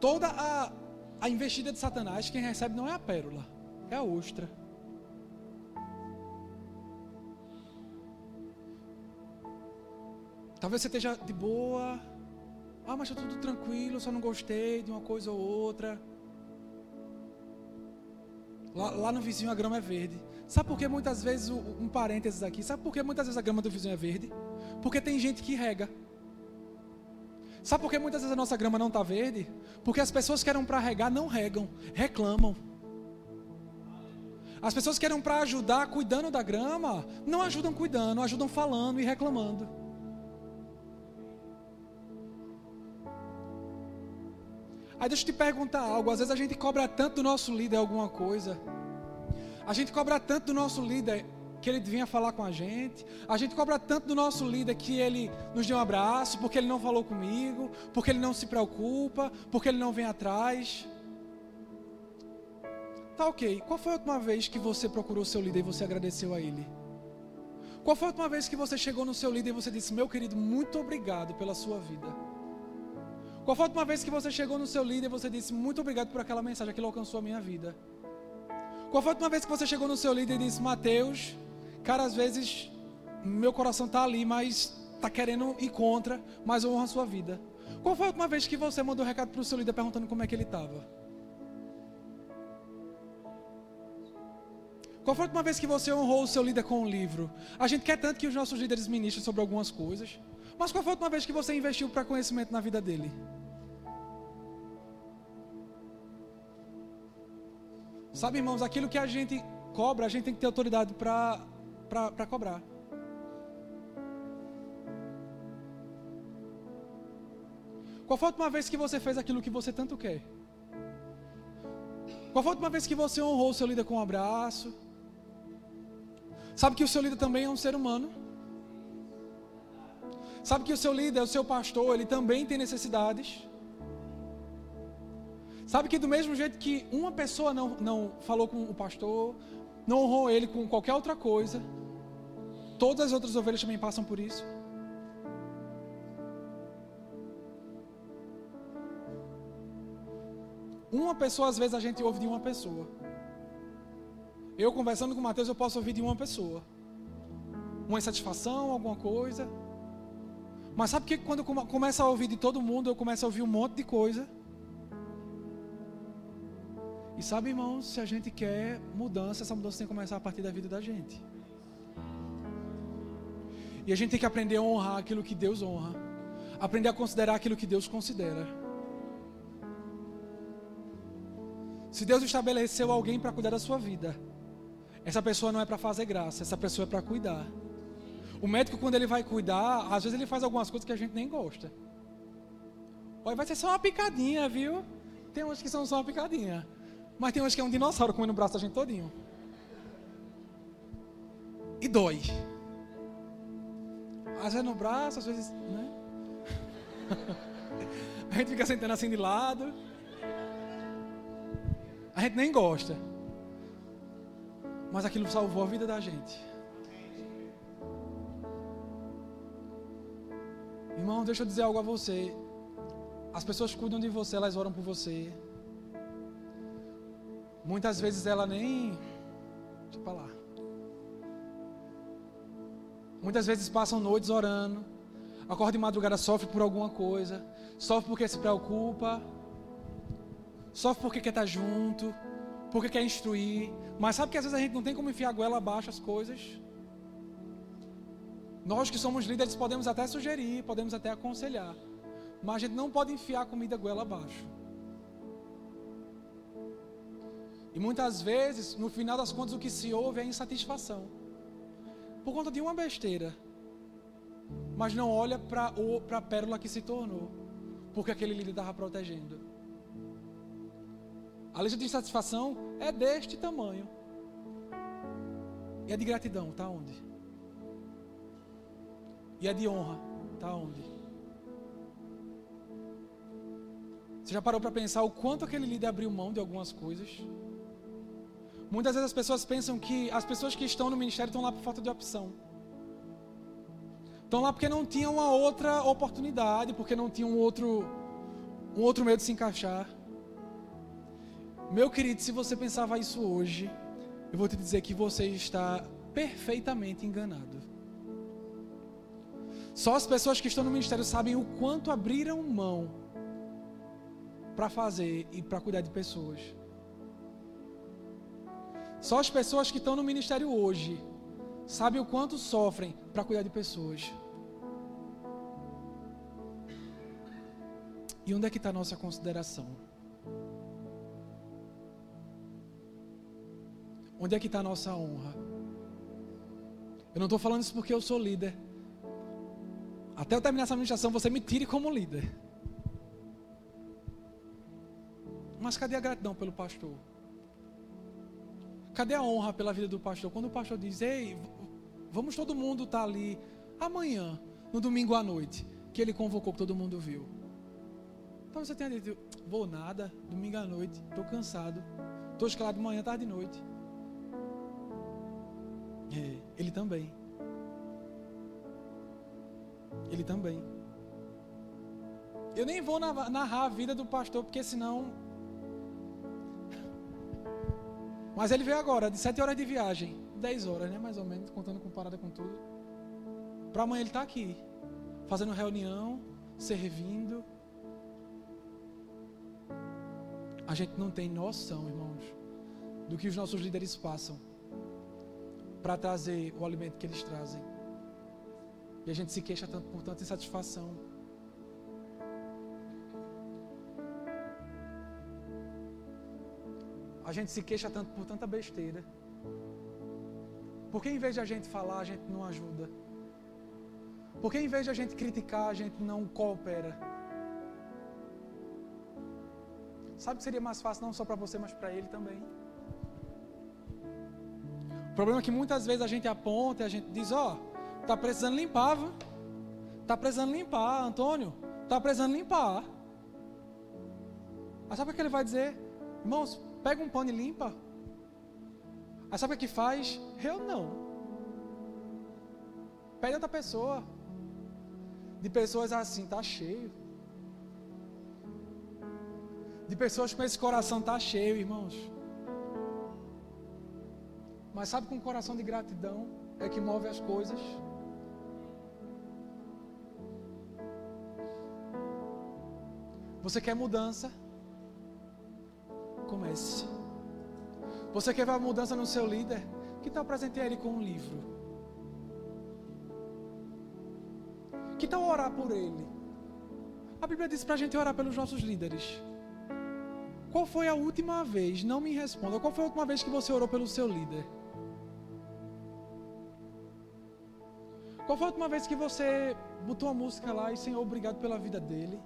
toda a, a investida de Satanás, quem recebe não é a pérola, é a ostra. Talvez você esteja de boa. Ah, mas está tudo tranquilo, só não gostei de uma coisa ou outra. Lá, lá, no vizinho a grama é verde. Sabe por que muitas vezes, um parênteses aqui, sabe por que muitas vezes a grama do vizinho é verde? Porque tem gente que rega. Sabe por que muitas vezes a nossa grama não está verde? Porque as pessoas que eram para regar não regam, reclamam. As pessoas que eram para ajudar cuidando da grama, não ajudam cuidando, ajudam falando e reclamando. Aí deixa eu te perguntar algo. Às vezes a gente cobra tanto do nosso líder alguma coisa. A gente cobra tanto do nosso líder que ele vinha falar com a gente. A gente cobra tanto do nosso líder que ele nos deu um abraço, porque ele não falou comigo, porque ele não se preocupa, porque ele não vem atrás. Tá ok. Qual foi a última vez que você procurou seu líder e você agradeceu a ele? Qual foi a última vez que você chegou no seu líder e você disse: Meu querido, muito obrigado pela sua vida? Qual foi a última vez que você chegou no seu líder e você disse muito obrigado por aquela mensagem, que alcançou a minha vida? Qual foi a última vez que você chegou no seu líder e disse, Mateus, cara, às vezes meu coração está ali, mas está querendo ir contra, mas eu honro a sua vida. Qual foi a última vez que você mandou um recado para o seu líder perguntando como é que ele estava? Qual foi a última vez que você honrou o seu líder com um livro? A gente quer tanto que os nossos líderes ministrem sobre algumas coisas. Mas qual foi a última vez que você investiu para conhecimento na vida dele? Sabe, irmãos, aquilo que a gente cobra, a gente tem que ter autoridade para cobrar. Qual foi a última vez que você fez aquilo que você tanto quer? Qual foi a última vez que você honrou o seu líder com um abraço? Sabe que o seu líder também é um ser humano? Sabe que o seu líder, o seu pastor, ele também tem necessidades? Sabe que do mesmo jeito que uma pessoa não, não falou com o pastor, não honrou ele com qualquer outra coisa, todas as outras ovelhas também passam por isso? Uma pessoa, às vezes, a gente ouve de uma pessoa. Eu conversando com o Mateus, eu posso ouvir de uma pessoa. Uma insatisfação, alguma coisa. Mas sabe que quando eu começo a ouvir de todo mundo, eu começo a ouvir um monte de coisa. E sabe, irmãos, se a gente quer mudança, essa mudança tem que começar a partir da vida da gente. E a gente tem que aprender a honrar aquilo que Deus honra. Aprender a considerar aquilo que Deus considera. Se Deus estabeleceu alguém para cuidar da sua vida, essa pessoa não é para fazer graça, essa pessoa é para cuidar. O médico, quando ele vai cuidar, às vezes ele faz algumas coisas que a gente nem gosta. Olha, vai ser só uma picadinha, viu? Tem uns que são só uma picadinha. Mas tem uns que é um dinossauro comendo o braço da gente todinho. E dói. Às vezes no braço, às vezes, né? a gente fica sentando assim de lado. A gente nem gosta. Mas aquilo salvou a vida da gente. Irmão, deixa eu dizer algo a você. As pessoas cuidam de você, elas oram por você. Muitas vezes ela nem. Deixa eu falar. Muitas vezes passam noites orando. Acorda de madrugada, sofre por alguma coisa. Sofre porque se preocupa. Sofre porque quer estar junto. Porque quer instruir. Mas sabe que às vezes a gente não tem como enfiar a goela abaixo as coisas. Nós que somos líderes podemos até sugerir, podemos até aconselhar, mas a gente não pode enfiar a comida goela abaixo. E muitas vezes, no final das contas, o que se ouve é insatisfação. Por conta de uma besteira. Mas não olha para a pérola que se tornou. Porque aquele líder estava protegendo. A lista de insatisfação é deste tamanho. E a de gratidão, está onde? E a de honra, está onde? Você já parou para pensar o quanto aquele líder abriu mão de algumas coisas? Muitas vezes as pessoas pensam que as pessoas que estão no ministério estão lá por falta de opção. Estão lá porque não tinham uma outra oportunidade, porque não tinham um outro, um outro meio de se encaixar. Meu querido, se você pensava isso hoje, eu vou te dizer que você está perfeitamente enganado. Só as pessoas que estão no ministério sabem o quanto abriram mão para fazer e para cuidar de pessoas. Só as pessoas que estão no ministério hoje sabem o quanto sofrem para cuidar de pessoas. E onde é que está a nossa consideração? Onde é que está a nossa honra? Eu não estou falando isso porque eu sou líder. Até eu terminar essa administração, você me tire como líder. Mas cadê a gratidão pelo pastor? Cadê a honra pela vida do pastor? Quando o pastor diz, ei, vamos todo mundo estar tá ali amanhã, no domingo à noite, que ele convocou, que todo mundo viu. Então você tem dito, vou nada, domingo à noite, estou cansado, estou escalado de manhã, tarde e noite. É, ele também. Ele também. Eu nem vou narrar a vida do pastor, porque senão. Mas ele veio agora, de sete horas de viagem. dez horas, né? Mais ou menos, contando comparada com tudo. Para amanhã ele está aqui. Fazendo reunião, servindo. A gente não tem noção, irmãos, do que os nossos líderes passam para trazer o alimento que eles trazem. E a gente se queixa tanto por tanta insatisfação. A gente se queixa tanto por tanta besteira. Porque em vez de a gente falar, a gente não ajuda. Porque em vez de a gente criticar, a gente não coopera. Sabe que seria mais fácil não só para você, mas para ele também. O problema é que muitas vezes a gente aponta e a gente diz, ó, oh, Está precisando limpar, viu? Está precisando limpar, Antônio. Está precisando limpar. Aí sabe o que ele vai dizer? Irmãos, pega um pano e limpa. Aí sabe o que faz? Eu não. Pede outra pessoa. De pessoas assim, tá cheio. De pessoas com esse coração tá cheio, irmãos. Mas sabe com um coração de gratidão é que move as coisas. Você quer mudança? Comece. Você quer ver mudança no seu líder? Que tal presentear ele com um livro? Que tal orar por ele? A Bíblia diz para a gente orar pelos nossos líderes. Qual foi a última vez? Não me responda. Qual foi a última vez que você orou pelo seu líder? Qual foi a última vez que você botou a música lá e Senhor, obrigado pela vida dele?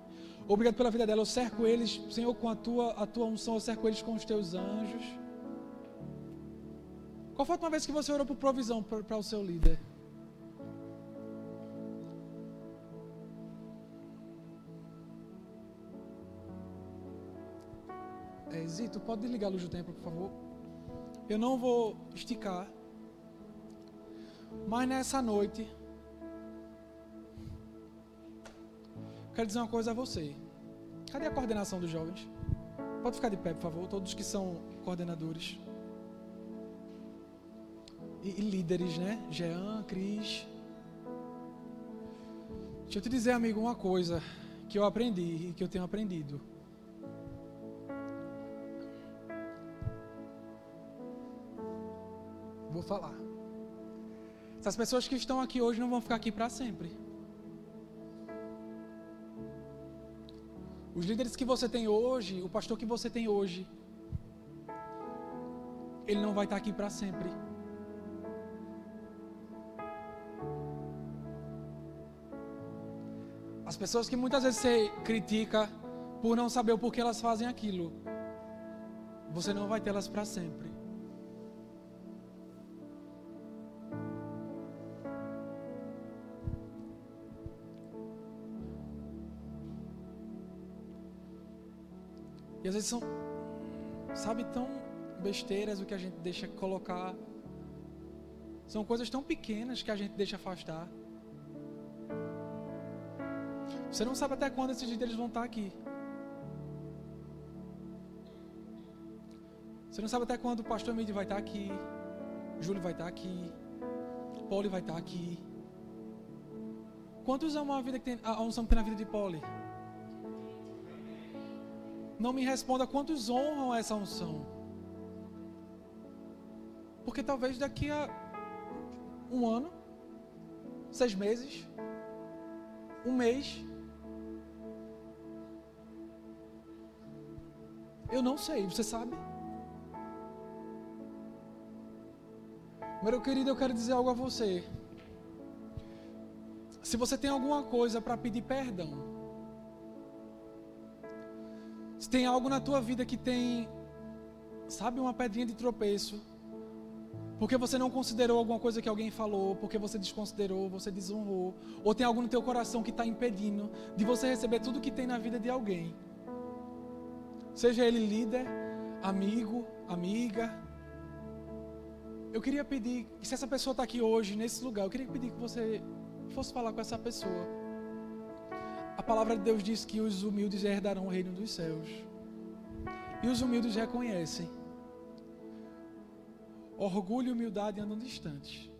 Obrigado pela vida dela. Eu cerco eles, Senhor, com a tua, a tua unção, eu cerco eles com os teus anjos. Qual foi a última vez que você orou por provisão para o seu líder? É, Zito, pode desligar a luz do templo, por favor? Eu não vou esticar. Mas nessa noite, quero dizer uma coisa a você. Cadê a coordenação dos jovens? Pode ficar de pé, por favor, todos que são coordenadores. E, e líderes, né? Jean, Cris. Deixa eu te dizer, amigo, uma coisa que eu aprendi e que eu tenho aprendido. Vou falar. Essas pessoas que estão aqui hoje não vão ficar aqui para sempre. Os líderes que você tem hoje, o pastor que você tem hoje, ele não vai estar aqui para sempre. As pessoas que muitas vezes você critica por não saber o porquê elas fazem aquilo. você não vai tê-las para sempre. E às vezes são, sabe, tão besteiras o que a gente deixa colocar. São coisas tão pequenas que a gente deixa afastar. Você não sabe até quando esses líderes vão estar aqui. Você não sabe até quando o pastor Midi vai estar aqui. Júlio vai estar aqui. Poli vai estar aqui. Quantos amam a vida que tem, a unção que tem na vida de Poli? Não me responda quantos honram essa unção. Porque talvez daqui a um ano, seis meses, um mês, eu não sei, você sabe? Meu querido, eu quero dizer algo a você. Se você tem alguma coisa para pedir perdão, tem algo na tua vida que tem, sabe, uma pedrinha de tropeço, porque você não considerou alguma coisa que alguém falou, porque você desconsiderou, você desonrou, ou tem algo no teu coração que está impedindo de você receber tudo que tem na vida de alguém. Seja ele líder, amigo, amiga, eu queria pedir se essa pessoa está aqui hoje, nesse lugar, eu queria pedir que você fosse falar com essa pessoa. A palavra de Deus diz que os humildes herdarão o reino dos céus. E os humildes reconhecem. Orgulho e humildade andam distantes.